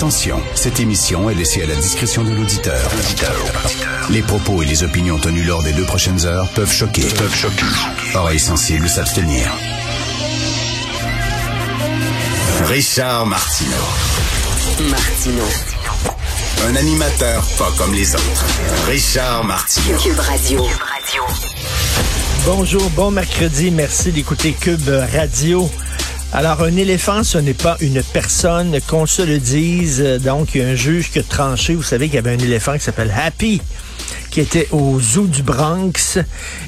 Attention, cette émission est laissée à la discrétion de l'auditeur. Les propos et les opinions tenues lors des deux prochaines heures peuvent choquer. Peuvent choquer. Oreilles sensibles s'abstenir. Richard Martineau. Martino. Un animateur pas comme les autres. Richard Martineau. Cube Radio. Bonjour, bon mercredi. Merci d'écouter Cube Radio. Alors, un éléphant, ce n'est pas une personne, qu'on se le dise. Donc, il y a un juge qui a tranché. Vous savez qu'il y avait un éléphant qui s'appelle Happy qui était au zoo du Bronx.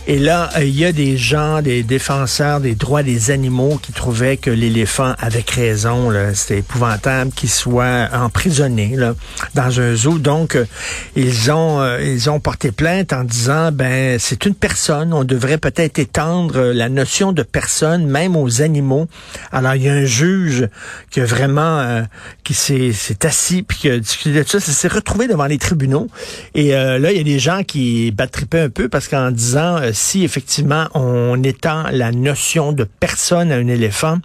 Et là, euh, il y a des gens, des défenseurs des droits des animaux qui trouvaient que l'éléphant avait raison. C'était épouvantable qu'il soit emprisonné là, dans un zoo. Donc, euh, ils ont euh, ils ont porté plainte en disant ben c'est une personne. On devrait peut-être étendre la notion de personne même aux animaux. Alors, il y a un juge qui a vraiment qui s'est assis puis qui a discuté de ça. Ça s'est retrouvé devant les tribunaux. Et là, il y a des gens qui battripaient un peu parce qu'en disant euh, si effectivement on étend la notion de personne à un éléphant,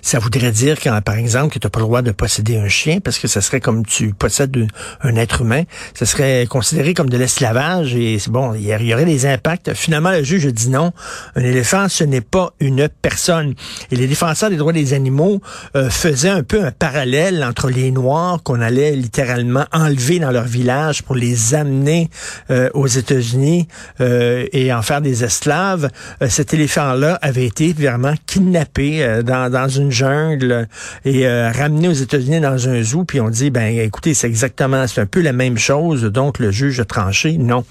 ça voudrait dire, par exemple, que tu n'as pas le droit de posséder un chien parce que ça serait comme tu possèdes un être humain. Ça serait considéré comme de l'esclavage et bon, il y aurait des impacts. Finalement, le juge dit non. Un éléphant, ce n'est pas une personne. Et les défenseurs des droits des animaux euh, faisaient un peu un parallèle entre les Noirs qu'on allait littéralement enlever dans leur village pour les amener euh, aux États-Unis euh, et en faire des esclaves. cet éléphant-là avait été vraiment kidnappé dans dans une jungle et euh, ramené aux États-Unis dans un zoo, puis on dit, ben écoutez, c'est exactement, c'est un peu la même chose, donc le juge a tranché. Non,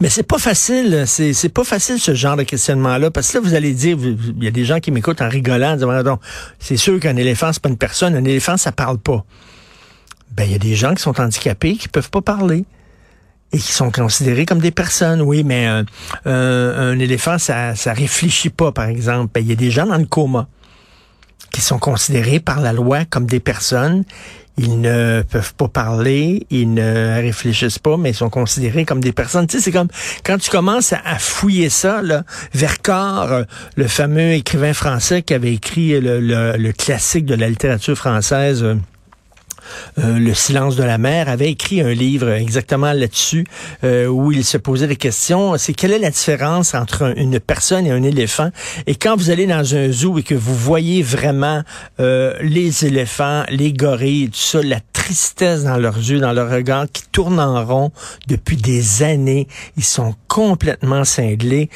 mais c'est pas facile, c'est, c'est pas facile ce genre de questionnement-là, parce que là, vous allez dire, il y a des gens qui m'écoutent en rigolant, en disant, c'est sûr qu'un éléphant, c'est pas une personne, un éléphant, ça parle pas. Ben, il y a des gens qui sont handicapés qui peuvent pas parler et qui sont considérés comme des personnes. Oui, mais euh, un éléphant, ça, ça réfléchit pas, par exemple. Ben, il y a des gens dans le coma sont considérés par la loi comme des personnes. Ils ne peuvent pas parler, ils ne réfléchissent pas, mais ils sont considérés comme des personnes. C'est comme quand tu commences à, fouiller ça, là, Vercors, euh, le fameux écrivain français qui avait écrit le, le classique de la littérature française. Euh, Le silence de la mer, avait écrit un livre exactement là-dessus euh, où il se posait des questions. C'est quelle est la différence entre une personne et un éléphant? Et quand vous allez dans un zoo et que vous voyez vraiment euh, les éléphants, les gorilles, tout ça, la tristesse dans leurs yeux, dans leur regard, qui tournent en rond depuis des années, ils sont complètement cinglés.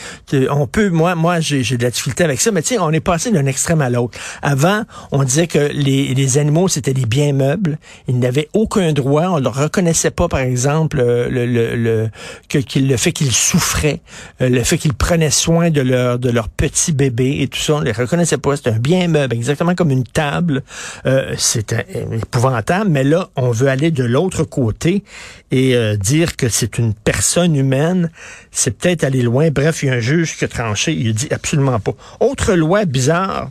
On peut, moi, moi, j'ai de la difficulté avec ça, mais tu on est passé d'un extrême à l'autre. Avant, on disait que les, les animaux, c'était des biens meubles. Ils n'avaient aucun droit. On ne reconnaissait pas, par exemple, euh, le, le, le, que, le fait qu'ils souffraient, euh, le fait qu'ils prenaient soin de leur, de leur petit bébé et tout ça. On ne les reconnaissait pas. C'était un bien meuble, exactement comme une table. Euh, C'était épouvantable. Mais là, on veut aller de l'autre côté et euh, dire que c'est une personne humaine. C'est peut-être aller loin. Bref, il y a un juge qui a tranché. Il dit absolument pas. Autre loi bizarre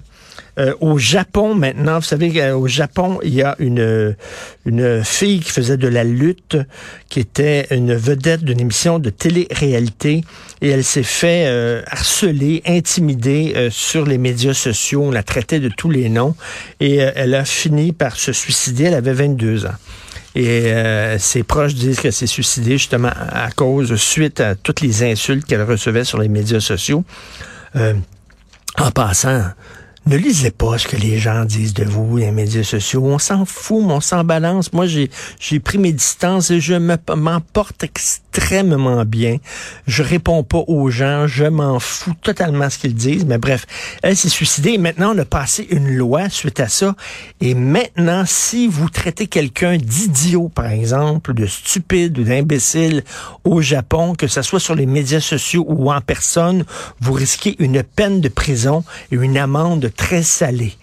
euh, au Japon maintenant, vous savez qu'au Japon, il y a une, une fille qui faisait de la lutte, qui était une vedette d'une émission de télé-réalité, et elle s'est fait euh, harceler, intimider euh, sur les médias sociaux. On la traitait de tous les noms, et elle a fini par se suicider. Elle avait 22 ans. Et ses proches disent qu'elle s'est suicidée justement à cause, suite à toutes les insultes qu'elle recevait sur les médias sociaux. en passant, ne lisez pas ce que les gens disent de vous, les médias sociaux. On s'en fout, on s'en balance. Moi, j'ai, pris mes distances et je me, m'emporte extrêmement bien. Je réponds pas aux gens. Je m'en fous totalement ce qu'ils disent. Mais bref, elle s'est suicidée. Maintenant, on a passé une loi suite à ça. Et maintenant, si vous traitez quelqu'un d'idiot, par exemple, de stupide ou d'imbécile au Japon, que ce soit sur les médias sociaux ou en personne, vous risquez une peine de prison et une amende très salé.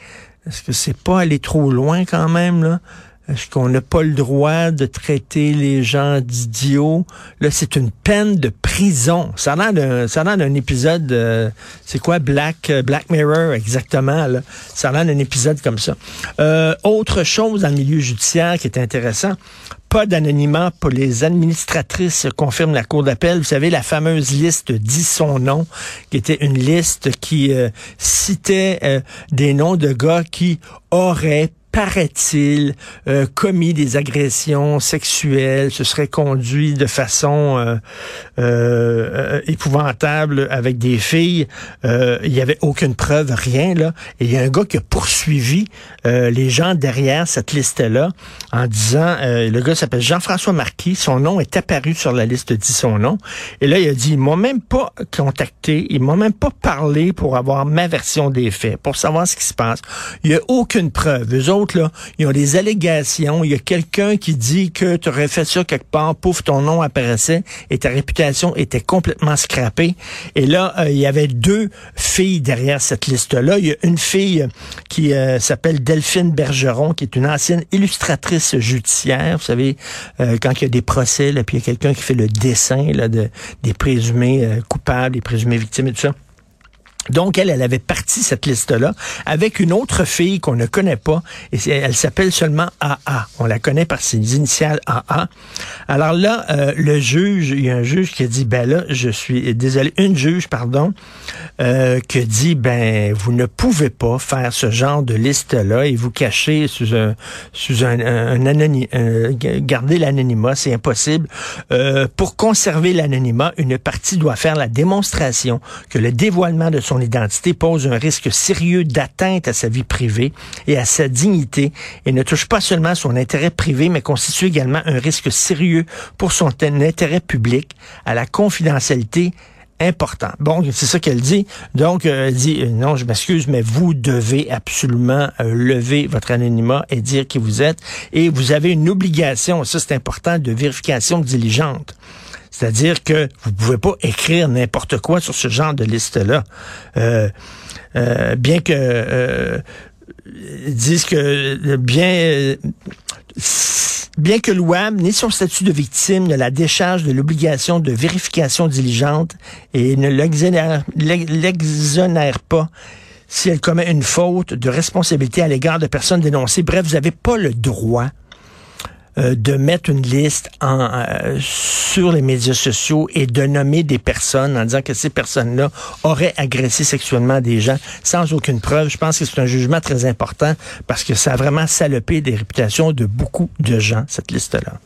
Est-ce que c'est pas aller trop loin quand même, là? Est-ce qu'on n'a pas le droit de traiter les gens d'idiots? Là, c'est une peine de prison. Ça a l'air d'un épisode, euh, c'est quoi, Black, euh, Black Mirror, exactement. Là? Ça a d'un épisode comme ça. Euh, autre chose dans le milieu judiciaire qui est intéressant, pas d'anonymat pour les administratrices, confirme la Cour d'appel. Vous savez, la fameuse liste dit son nom, qui était une liste qui citait des noms de gars qui auraient paraît-il, euh, commis des agressions sexuelles, se serait conduit de façon euh, euh, épouvantable avec des filles. il n'y avait aucune preuve, rien là. Et il y a un gars qui a poursuivi les gens derrière cette liste-là en disant, le gars s'appelle Jean-François Marquis, son nom est apparu sur la liste, dit son nom. Et là, il a dit, ils m'ont même pas contacté, ils m'ont même pas parlé pour avoir ma version des faits, pour savoir ce qui se passe. Il n'y a aucune preuve. Eux autres, là, ils des allégations. Il y a quelqu'un qui dit que tu aurais fait ça quelque part, pouf, ton nom apparaissait et ta réputation était complètement scrappée. Et là, euh, il y avait deux filles derrière cette liste-là. Il y a une fille qui euh, s'appelle Delphine Bergeron, qui est une ancienne illustratrice judiciaire. Vous savez, euh, quand il y a des procès, là, puis il y a quelqu'un qui fait le dessin là, de, des présumés coupables, des présumés victimes et tout ça. Donc, elle, elle avait parti cette liste-là avec une autre fille qu'on ne connaît pas. Et elle s'appelle seulement AA. On la connaît par ses initiales AA. Alors là, euh, le juge, il y a un juge qui a dit, ben là, je suis désolé, une juge, pardon, euh, qui dit, ben, vous ne pouvez pas faire ce genre de liste-là et vous cacher sous un, sous un, un, garder l'anonymat, c'est impossible. Euh, pour conserver l'anonymat, une partie doit faire la démonstration que le dévoilement de son identité pose un risque sérieux d'atteinte à sa vie privée et à sa dignité et ne touche pas seulement son intérêt privé, mais constitue également un risque sérieux pour son intérêt public, à la confidentialité important. Bon, c'est ça qu'elle dit. Donc, euh, elle dit, euh, non, je m'excuse, mais vous devez absolument euh, lever votre anonymat et dire qui vous êtes. Et vous avez une obligation, ça c'est important, de vérification diligente. C'est-à-dire que vous pouvez pas écrire n'importe quoi sur ce genre de liste-là. Euh, euh, bien que euh, disent que bien bien que l'OAM ni son statut de victime ne la décharge de l'obligation de vérification diligente et ne l'exonère pas si elle commet une faute de responsabilité à l'égard de personnes dénoncées. Bref, vous n'avez pas le droit euh, de mettre une liste en, euh, sur les médias sociaux et de nommer des personnes en disant que ces personnes-là auraient agressé sexuellement des gens sans aucune preuve. Je pense que c'est un jugement très important parce que ça a vraiment salopé des réputations de beaucoup de gens, cette liste-là.